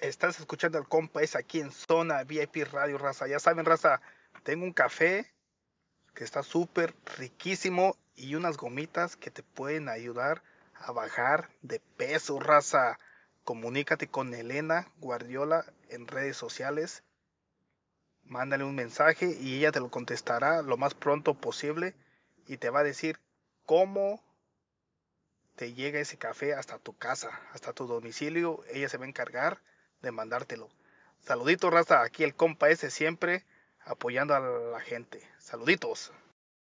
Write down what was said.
Estás escuchando al compa es aquí en Zona VIP Radio Raza. Ya saben, Raza, tengo un café que está súper riquísimo y unas gomitas que te pueden ayudar a bajar de peso, Raza. Comunícate con Elena Guardiola en redes sociales. Mándale un mensaje y ella te lo contestará lo más pronto posible y te va a decir cómo te llega ese café hasta tu casa, hasta tu domicilio. Ella se va a encargar de mandártelo. Saludito, raza. Aquí el compa ese siempre apoyando a la gente. Saluditos.